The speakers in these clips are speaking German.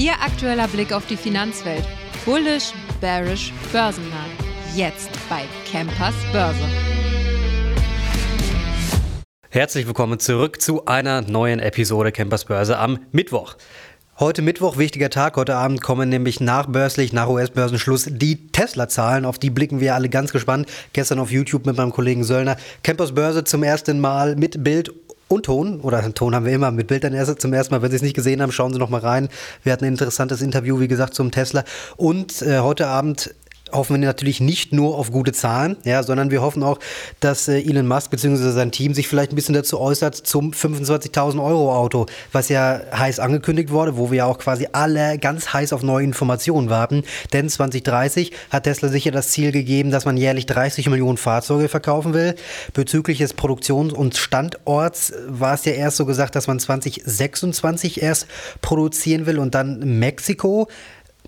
Ihr aktueller Blick auf die Finanzwelt. Bullish, bearish, börsennah. Jetzt bei Campers Börse. Herzlich willkommen zurück zu einer neuen Episode Campers Börse am Mittwoch. Heute Mittwoch, wichtiger Tag. Heute Abend kommen nämlich nachbörslich, nach US-Börsenschluss, die Tesla-Zahlen. Auf die blicken wir alle ganz gespannt. Gestern auf YouTube mit meinem Kollegen Söllner. Campers Börse zum ersten Mal mit Bild und Ton, oder Ton haben wir immer mit Bildern erst zum ersten Mal. Wenn Sie es nicht gesehen haben, schauen Sie noch mal rein. Wir hatten ein interessantes Interview, wie gesagt, zum Tesla. Und äh, heute Abend hoffen wir natürlich nicht nur auf gute Zahlen, ja, sondern wir hoffen auch, dass äh, Elon Musk bzw. sein Team sich vielleicht ein bisschen dazu äußert zum 25.000 Euro Auto, was ja heiß angekündigt wurde, wo wir ja auch quasi alle ganz heiß auf neue Informationen warten. Denn 2030 hat Tesla sicher das Ziel gegeben, dass man jährlich 30 Millionen Fahrzeuge verkaufen will. Bezüglich des Produktions- und Standorts war es ja erst so gesagt, dass man 2026 erst produzieren will und dann Mexiko.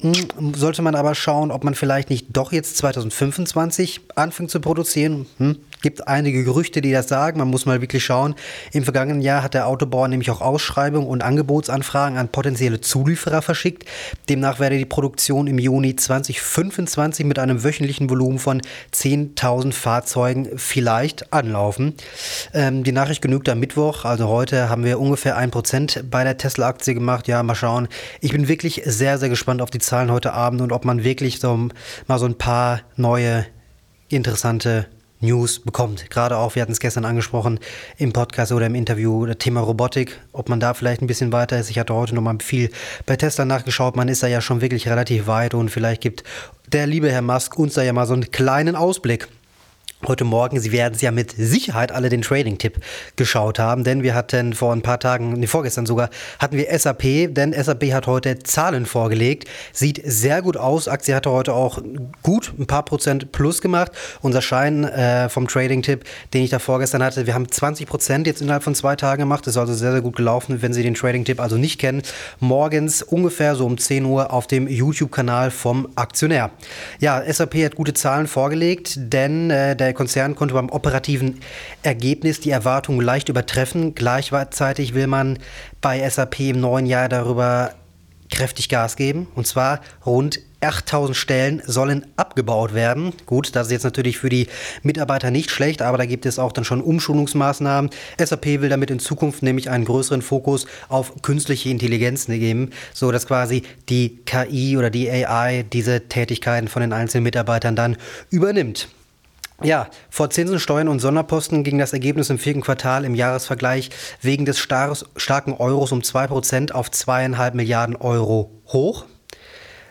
Hm, sollte man aber schauen, ob man vielleicht nicht doch jetzt 2025 anfängt zu produzieren. Hm? Gibt einige Gerüchte, die das sagen. Man muss mal wirklich schauen. Im vergangenen Jahr hat der Autobauer nämlich auch Ausschreibungen und Angebotsanfragen an potenzielle Zulieferer verschickt. Demnach werde die Produktion im Juni 2025 mit einem wöchentlichen Volumen von 10.000 Fahrzeugen vielleicht anlaufen. Ähm, die Nachricht genügt am Mittwoch. Also heute haben wir ungefähr ein Prozent bei der Tesla-Aktie gemacht. Ja, mal schauen. Ich bin wirklich sehr, sehr gespannt auf die Zahlen heute Abend und ob man wirklich so mal so ein paar neue interessante News bekommt. Gerade auch, wir hatten es gestern angesprochen im Podcast oder im Interview, das Thema Robotik, ob man da vielleicht ein bisschen weiter ist. Ich hatte heute noch mal viel bei Tesla nachgeschaut. Man ist da ja schon wirklich relativ weit und vielleicht gibt der liebe Herr Musk uns da ja mal so einen kleinen Ausblick heute Morgen. Sie werden es ja mit Sicherheit alle den Trading-Tipp geschaut haben, denn wir hatten vor ein paar Tagen, nee, vorgestern sogar, hatten wir SAP, denn SAP hat heute Zahlen vorgelegt. Sieht sehr gut aus. Aktie hatte heute auch gut ein paar Prozent plus gemacht. Unser Schein äh, vom Trading-Tipp, den ich da vorgestern hatte, wir haben 20 Prozent jetzt innerhalb von zwei Tagen gemacht. Das ist also sehr, sehr gut gelaufen. Wenn Sie den Trading-Tipp also nicht kennen, morgens ungefähr so um 10 Uhr auf dem YouTube-Kanal vom Aktionär. Ja, SAP hat gute Zahlen vorgelegt, denn äh, der der Konzern konnte beim operativen Ergebnis die Erwartungen leicht übertreffen. Gleichzeitig will man bei SAP im neuen Jahr darüber kräftig Gas geben. Und zwar rund 8000 Stellen sollen abgebaut werden. Gut, das ist jetzt natürlich für die Mitarbeiter nicht schlecht, aber da gibt es auch dann schon Umschulungsmaßnahmen. SAP will damit in Zukunft nämlich einen größeren Fokus auf künstliche Intelligenz geben, so dass quasi die KI oder die AI diese Tätigkeiten von den einzelnen Mitarbeitern dann übernimmt. Ja, vor Zinsen, Steuern und Sonderposten ging das Ergebnis im vierten Quartal im Jahresvergleich wegen des starken Euros um 2% auf 2,5 Milliarden Euro hoch.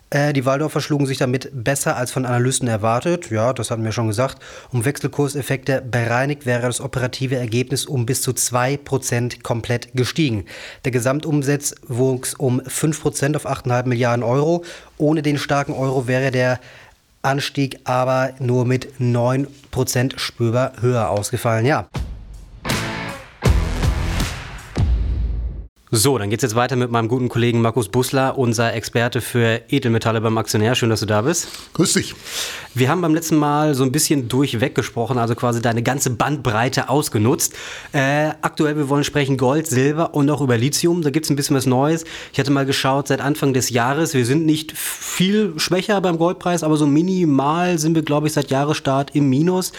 Äh, die Waldorfer schlugen sich damit besser als von Analysten erwartet. Ja, das hatten wir schon gesagt. Um Wechselkurseffekte bereinigt wäre das operative Ergebnis um bis zu 2% komplett gestiegen. Der Gesamtumsatz wuchs um 5% auf 8,5 Milliarden Euro. Ohne den starken Euro wäre der Anstieg aber nur mit 9% spürbar höher ausgefallen. Ja. So, dann geht's jetzt weiter mit meinem guten Kollegen Markus Busler, unser Experte für Edelmetalle beim Aktionär. Schön, dass du da bist. Grüß dich. Wir haben beim letzten Mal so ein bisschen durchweg gesprochen, also quasi deine ganze Bandbreite ausgenutzt. Äh, aktuell, wir wollen sprechen Gold, Silber und auch über Lithium. Da gibt's ein bisschen was Neues. Ich hatte mal geschaut, seit Anfang des Jahres, wir sind nicht viel schwächer beim Goldpreis, aber so minimal sind wir, glaube ich, seit Jahresstart im Minus.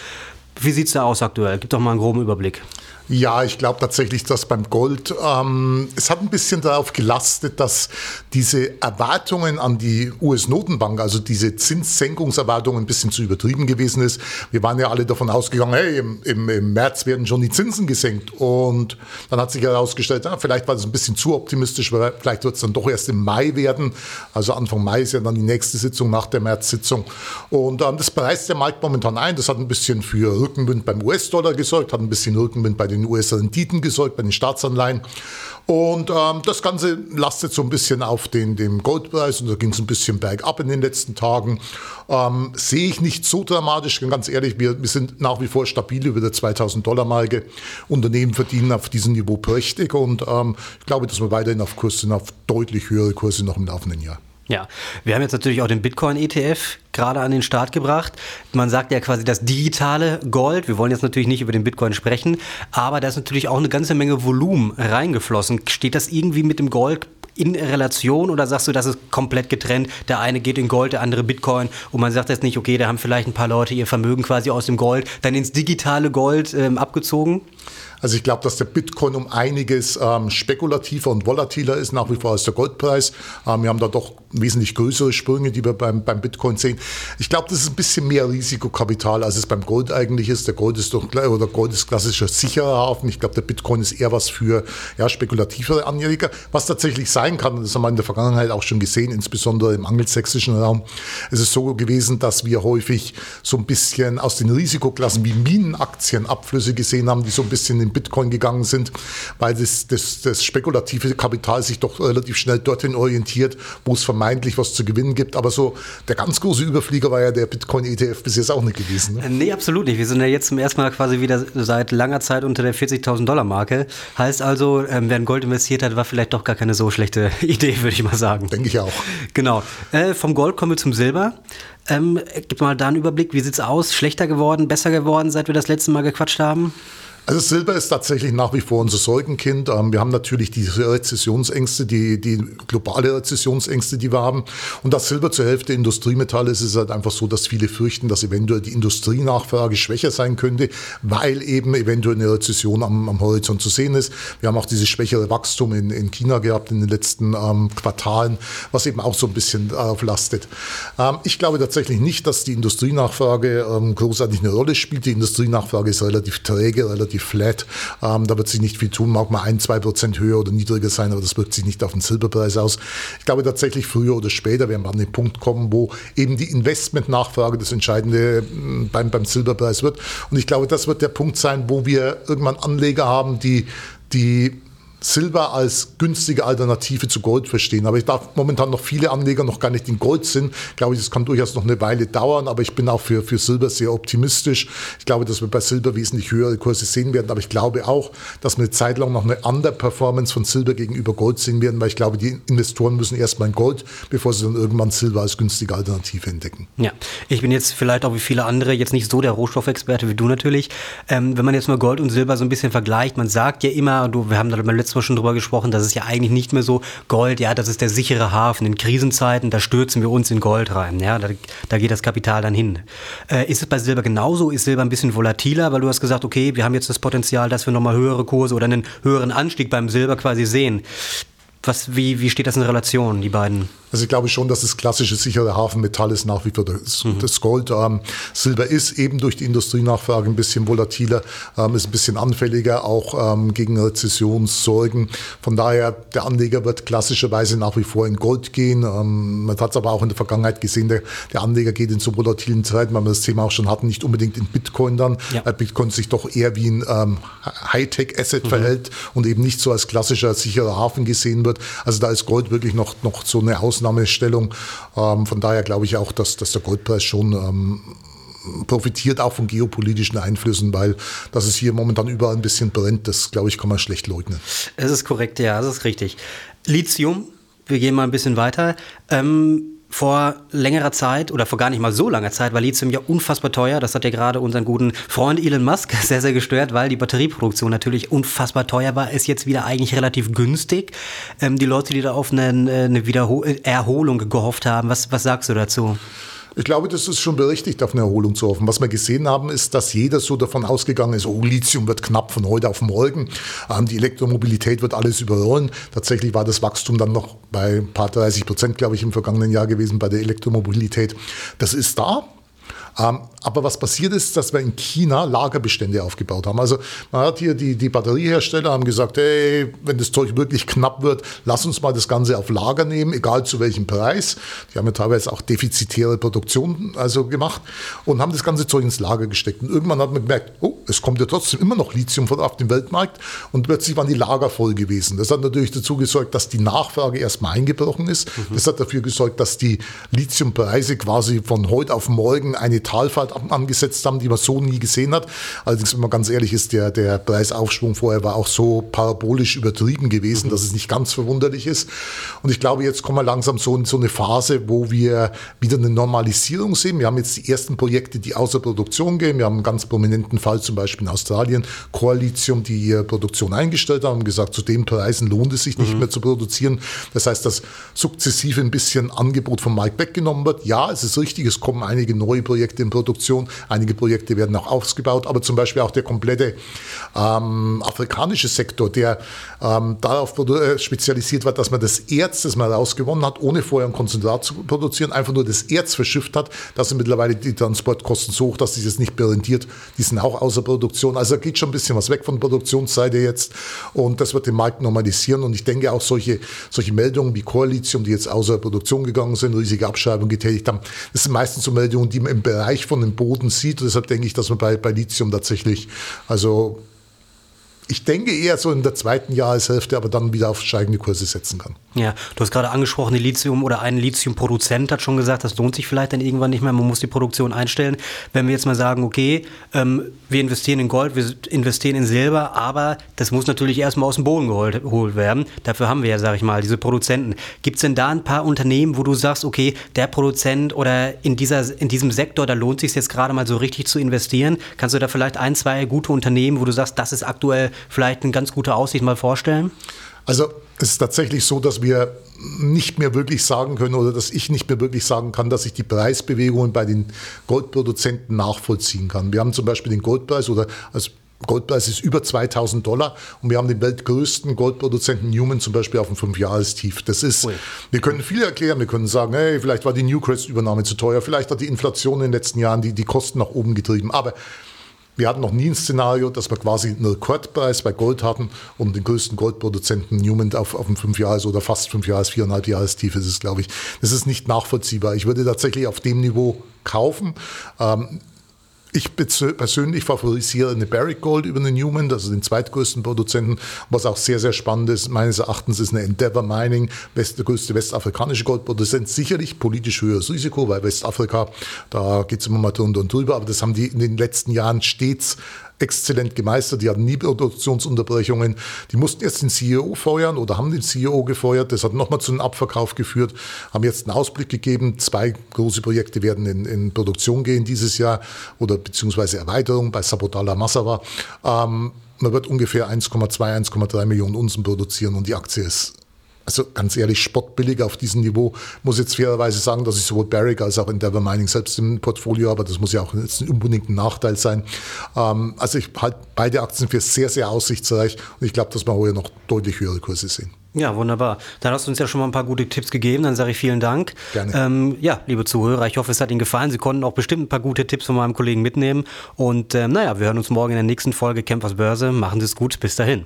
Wie sieht's da aus aktuell? Gib doch mal einen groben Überblick. Ja, ich glaube tatsächlich, dass beim Gold, ähm, es hat ein bisschen darauf gelastet, dass diese Erwartungen an die US-Notenbank, also diese Zinssenkungserwartungen ein bisschen zu übertrieben gewesen ist. Wir waren ja alle davon ausgegangen, hey, im, im, im März werden schon die Zinsen gesenkt. Und dann hat sich herausgestellt, ja, vielleicht war das ein bisschen zu optimistisch, weil vielleicht wird es dann doch erst im Mai werden. Also Anfang Mai ist ja dann die nächste Sitzung nach der März-Sitzung. Und ähm, das preist der Markt momentan ein. Das hat ein bisschen für Rückenwind beim US-Dollar gesorgt, hat ein bisschen Rückenwind bei den US-Renditen gesorgt, bei den Staatsanleihen. Und ähm, das Ganze lastet so ein bisschen auf den, dem Goldpreis und da ging es ein bisschen bergab in den letzten Tagen. Ähm, sehe ich nicht so dramatisch, ganz ehrlich, wir, wir sind nach wie vor stabil über der 2000 Dollar Marke. Unternehmen verdienen auf diesem Niveau prächtig und ähm, ich glaube, dass wir weiterhin auf Kurs sind, auf deutlich höhere Kurse noch im laufenden Jahr. Ja, wir haben jetzt natürlich auch den Bitcoin-ETF gerade an den Start gebracht. Man sagt ja quasi das digitale Gold. Wir wollen jetzt natürlich nicht über den Bitcoin sprechen, aber da ist natürlich auch eine ganze Menge Volumen reingeflossen. Steht das irgendwie mit dem Gold in Relation oder sagst du, das ist komplett getrennt? Der eine geht in Gold, der andere Bitcoin und man sagt jetzt nicht, okay, da haben vielleicht ein paar Leute ihr Vermögen quasi aus dem Gold dann ins digitale Gold ähm, abgezogen? Also ich glaube, dass der Bitcoin um einiges ähm, spekulativer und volatiler ist nach wie vor als der Goldpreis. Ähm, wir haben da doch wesentlich größere Sprünge, die wir beim, beim Bitcoin sehen. Ich glaube, das ist ein bisschen mehr Risikokapital, als es beim Gold eigentlich ist. Der Gold ist doch oder Gold ist klassischer sicherer Hafen. Ich glaube, der Bitcoin ist eher was für ja, spekulativere Anleger, was tatsächlich sein kann. Das haben wir in der Vergangenheit auch schon gesehen, insbesondere im angelsächsischen Raum. Es ist so gewesen, dass wir häufig so ein bisschen aus den Risikoklassen wie Minenaktien Abflüsse gesehen haben, die so ein bisschen in Bitcoin gegangen sind, weil das, das, das spekulative Kapital sich doch relativ schnell dorthin orientiert, wo es vermeintlich was zu gewinnen gibt. Aber so der ganz große Überflieger war ja der Bitcoin-ETF bis jetzt auch nicht gewesen. Ne? Nee, absolut nicht. Wir sind ja jetzt zum ersten Mal quasi wieder seit langer Zeit unter der 40.000 Dollar Marke. Heißt also, ähm, wer in Gold investiert hat, war vielleicht doch gar keine so schlechte Idee, würde ich mal sagen. Denke ich auch. Genau. Äh, vom Gold kommen wir zum Silber. Ähm, gib mal da einen Überblick, wie sieht es aus? Schlechter geworden, besser geworden, seit wir das letzte Mal gequatscht haben? Also Silber ist tatsächlich nach wie vor unser Sorgenkind. Ähm, wir haben natürlich diese Rezessionsängste, die, die globale Rezessionsängste, die wir haben. Und das Silber zur Hälfte Industriemetall ist, ist es halt einfach so, dass viele fürchten, dass eventuell die Industrienachfrage schwächer sein könnte, weil eben eventuell eine Rezession am, am Horizont zu sehen ist. Wir haben auch dieses schwächere Wachstum in, in China gehabt in den letzten ähm, Quartalen, was eben auch so ein bisschen darauf lastet. Ähm, ich glaube tatsächlich nicht, dass die Industrienachfrage ähm, großartig eine Rolle spielt. Die Industrienachfrage ist relativ träge, relativ relativ flat. Ähm, da wird sich nicht viel tun, mag mal ein, zwei Prozent höher oder niedriger sein, aber das wirkt sich nicht auf den Silberpreis aus. Ich glaube tatsächlich früher oder später werden wir an den Punkt kommen, wo eben die Investmentnachfrage das Entscheidende mm, beim, beim Silberpreis wird. Und ich glaube, das wird der Punkt sein, wo wir irgendwann Anleger haben, die die Silber als günstige Alternative zu Gold verstehen. Aber ich darf momentan noch viele Anleger noch gar nicht in Gold sind. Ich glaube, das kann durchaus noch eine Weile dauern, aber ich bin auch für, für Silber sehr optimistisch. Ich glaube, dass wir bei Silber wesentlich höhere Kurse sehen werden, aber ich glaube auch, dass wir eine Zeit lang noch eine Underperformance von Silber gegenüber Gold sehen werden, weil ich glaube, die Investoren müssen erstmal in Gold, bevor sie dann irgendwann Silber als günstige Alternative entdecken. Ja, ich bin jetzt vielleicht auch wie viele andere jetzt nicht so der Rohstoffexperte wie du natürlich. Ähm, wenn man jetzt mal Gold und Silber so ein bisschen vergleicht, man sagt ja immer, du, wir haben da beim letzten letztes Mal schon drüber gesprochen, dass es ja eigentlich nicht mehr so Gold, ja, das ist der sichere Hafen. In Krisenzeiten, da stürzen wir uns in Gold rein. Ja, da, da geht das Kapital dann hin. Äh, ist es bei Silber genauso? Ist Silber ein bisschen volatiler, weil du hast gesagt, okay, wir haben jetzt das Potenzial, dass wir nochmal höhere Kurse oder einen höheren Anstieg beim Silber quasi sehen. Was, wie, wie steht das in Relation, die beiden? Also ich glaube schon, dass das klassische sichere Hafenmetall ist nach wie vor das, mhm. das Gold. Ähm, Silber ist eben durch die Industrienachfrage ein bisschen volatiler, ähm, ist ein bisschen anfälliger auch ähm, gegen Rezessionssorgen. Von daher, der Anleger wird klassischerweise nach wie vor in Gold gehen. Ähm, man hat es aber auch in der Vergangenheit gesehen, der, der, Anleger geht in so volatilen Zeiten, weil wir das Thema auch schon hatten, nicht unbedingt in Bitcoin dann, ja. weil Bitcoin sich doch eher wie ein ähm, Hightech-Asset mhm. verhält und eben nicht so als klassischer sicherer Hafen gesehen wird. Also da ist Gold wirklich noch, noch so eine Ausnahme Ausnahmestellung. Ähm, von daher glaube ich auch, dass, dass der Goldpreis schon ähm, profitiert auch von geopolitischen Einflüssen, weil dass es hier momentan überall ein bisschen brennt, das glaube ich, kann man schlecht leugnen. Es ist korrekt, ja, das ist richtig. Lithium, wir gehen mal ein bisschen weiter. Ähm, vor längerer Zeit oder vor gar nicht mal so langer Zeit war Lithium ja unfassbar teuer. Das hat ja gerade unseren guten Freund Elon Musk sehr, sehr gestört, weil die Batterieproduktion natürlich unfassbar teuer war. Ist jetzt wieder eigentlich relativ günstig. Ähm, die Leute, die da auf eine, eine Wiederhol Erholung gehofft haben, was, was sagst du dazu? Ich glaube, das ist schon berechtigt, auf eine Erholung zu hoffen. Was wir gesehen haben, ist, dass jeder so davon ausgegangen ist, oh, Lithium wird knapp von heute auf morgen. Ähm, die Elektromobilität wird alles überrollen. Tatsächlich war das Wachstum dann noch bei ein paar 30 Prozent, glaube ich, im vergangenen Jahr gewesen bei der Elektromobilität. Das ist da. Ähm, aber was passiert ist, dass wir in China Lagerbestände aufgebaut haben. Also man hat hier die, die Batteriehersteller haben gesagt, hey, wenn das Zeug wirklich knapp wird, lass uns mal das Ganze auf Lager nehmen, egal zu welchem Preis. Die haben ja teilweise auch defizitäre Produktion also gemacht und haben das ganze Zeug ins Lager gesteckt. Und irgendwann hat man gemerkt, oh, es kommt ja trotzdem immer noch Lithium auf den Weltmarkt und plötzlich waren die Lager voll gewesen. Das hat natürlich dazu gesorgt, dass die Nachfrage erstmal eingebrochen ist. Mhm. Das hat dafür gesorgt, dass die Lithiumpreise quasi von heute auf morgen eine Talfahrt angesetzt haben, die man so nie gesehen hat. Allerdings, wenn man ganz ehrlich ist, der, der Preisaufschwung vorher war auch so parabolisch übertrieben gewesen, mhm. dass es nicht ganz verwunderlich ist. Und ich glaube, jetzt kommen wir langsam so in so eine Phase, wo wir wieder eine Normalisierung sehen. Wir haben jetzt die ersten Projekte, die außer Produktion gehen. Wir haben einen ganz prominenten Fall zum Beispiel in Australien, Koalition, die ihre Produktion eingestellt haben und gesagt, zu den Preisen lohnt es sich nicht mhm. mehr zu produzieren. Das heißt, dass sukzessive ein bisschen Angebot vom Markt weggenommen wird. Ja, es ist richtig, es kommen einige neue Projekte in Produktion, einige Projekte werden auch ausgebaut, aber zum Beispiel auch der komplette ähm, afrikanische Sektor, der ähm, darauf äh, spezialisiert war, dass man das Erz, das man rausgewonnen hat, ohne vorher ein Konzentrat zu produzieren, einfach nur das Erz verschifft hat. Da sind mittlerweile die Transportkosten so hoch, dass sich das nicht mehr. Die sind auch außer Produktion. Also da geht schon ein bisschen was weg von der Produktionsseite jetzt und das wird den Markt normalisieren. Und ich denke auch solche, solche Meldungen wie Koalition, die jetzt außer Produktion gegangen sind, riesige Abschreibungen getätigt haben, das sind meistens so Meldungen, die im Bereich von dem Boden sieht. Und deshalb denke ich, dass man bei, bei Lithium tatsächlich, also ich denke eher so in der zweiten Jahreshälfte, aber dann wieder auf steigende Kurse setzen kann. Ja, du hast gerade angesprochen, Lithium oder ein Lithiumproduzent hat schon gesagt, das lohnt sich vielleicht dann irgendwann nicht mehr, man muss die Produktion einstellen. Wenn wir jetzt mal sagen, okay, ähm, wir investieren in Gold, wir investieren in Silber, aber das muss natürlich erstmal aus dem Boden geholt, geholt werden. Dafür haben wir ja, sag ich mal, diese Produzenten. Gibt es denn da ein paar Unternehmen, wo du sagst, okay, der Produzent oder in, dieser, in diesem Sektor, da lohnt sich jetzt gerade mal so richtig zu investieren? Kannst du da vielleicht ein, zwei gute Unternehmen, wo du sagst, das ist aktuell vielleicht eine ganz gute Aussicht mal vorstellen? Also es ist tatsächlich so, dass wir nicht mehr wirklich sagen können oder dass ich nicht mehr wirklich sagen kann, dass ich die Preisbewegungen bei den Goldproduzenten nachvollziehen kann. Wir haben zum Beispiel den Goldpreis oder als Goldpreis ist über 2000 Dollar und wir haben den weltgrößten Goldproduzenten Newman zum Beispiel auf dem Fünfjahrestief. Das ist, Ui. wir können viel erklären, wir können sagen, hey, vielleicht war die Newcrest-Übernahme zu teuer, vielleicht hat die Inflation in den letzten Jahren die, die Kosten nach oben getrieben, aber wir hatten noch nie ein Szenario, dass wir quasi einen Rekordpreis bei Gold hatten und den größten Goldproduzenten Newman auf, auf einem Fünfjahres- oder fast Fünfjahres-, viereinhalb Jahrestief ist es, glaube ich. Das ist nicht nachvollziehbar. Ich würde tatsächlich auf dem Niveau kaufen. Ähm, ich persönlich favorisiere eine Barrick Gold über eine Newman, also den zweitgrößten Produzenten. Was auch sehr, sehr spannend ist, meines Erachtens ist eine Endeavour Mining, West, der größte westafrikanische Goldproduzent. Sicherlich politisch höheres Risiko, weil Westafrika, da geht es immer mal drunter und drüber, aber das haben die in den letzten Jahren stets exzellent gemeistert. Die hatten nie Produktionsunterbrechungen. Die mussten jetzt den CEO feuern oder haben den CEO gefeuert. Das hat nochmal zu einem Abverkauf geführt. Haben jetzt einen Ausblick gegeben. Zwei große Projekte werden in, in Produktion gehen dieses Jahr oder beziehungsweise Erweiterung bei Sabotala Massawa. Ähm, man wird ungefähr 1,2, 1,3 Millionen Unzen produzieren und die Aktie ist also ganz ehrlich, spottbillig auf diesem Niveau. Muss jetzt fairerweise sagen, dass ich sowohl Barrick als auch Endeavour Mining selbst im Portfolio habe. Das muss ja auch jetzt ein unbedingter Nachteil sein. Ähm, also ich halte beide Aktien für sehr, sehr aussichtsreich und ich glaube, dass wir heute noch deutlich höhere Kurse sehen. Ja, wunderbar. Dann hast du uns ja schon mal ein paar gute Tipps gegeben. Dann sage ich vielen Dank. Gerne. Ähm, ja, liebe Zuhörer, ich hoffe, es hat Ihnen gefallen. Sie konnten auch bestimmt ein paar gute Tipps von meinem Kollegen mitnehmen. Und ähm, naja, wir hören uns morgen in der nächsten Folge Campers Börse. Machen Sie es gut. Bis dahin.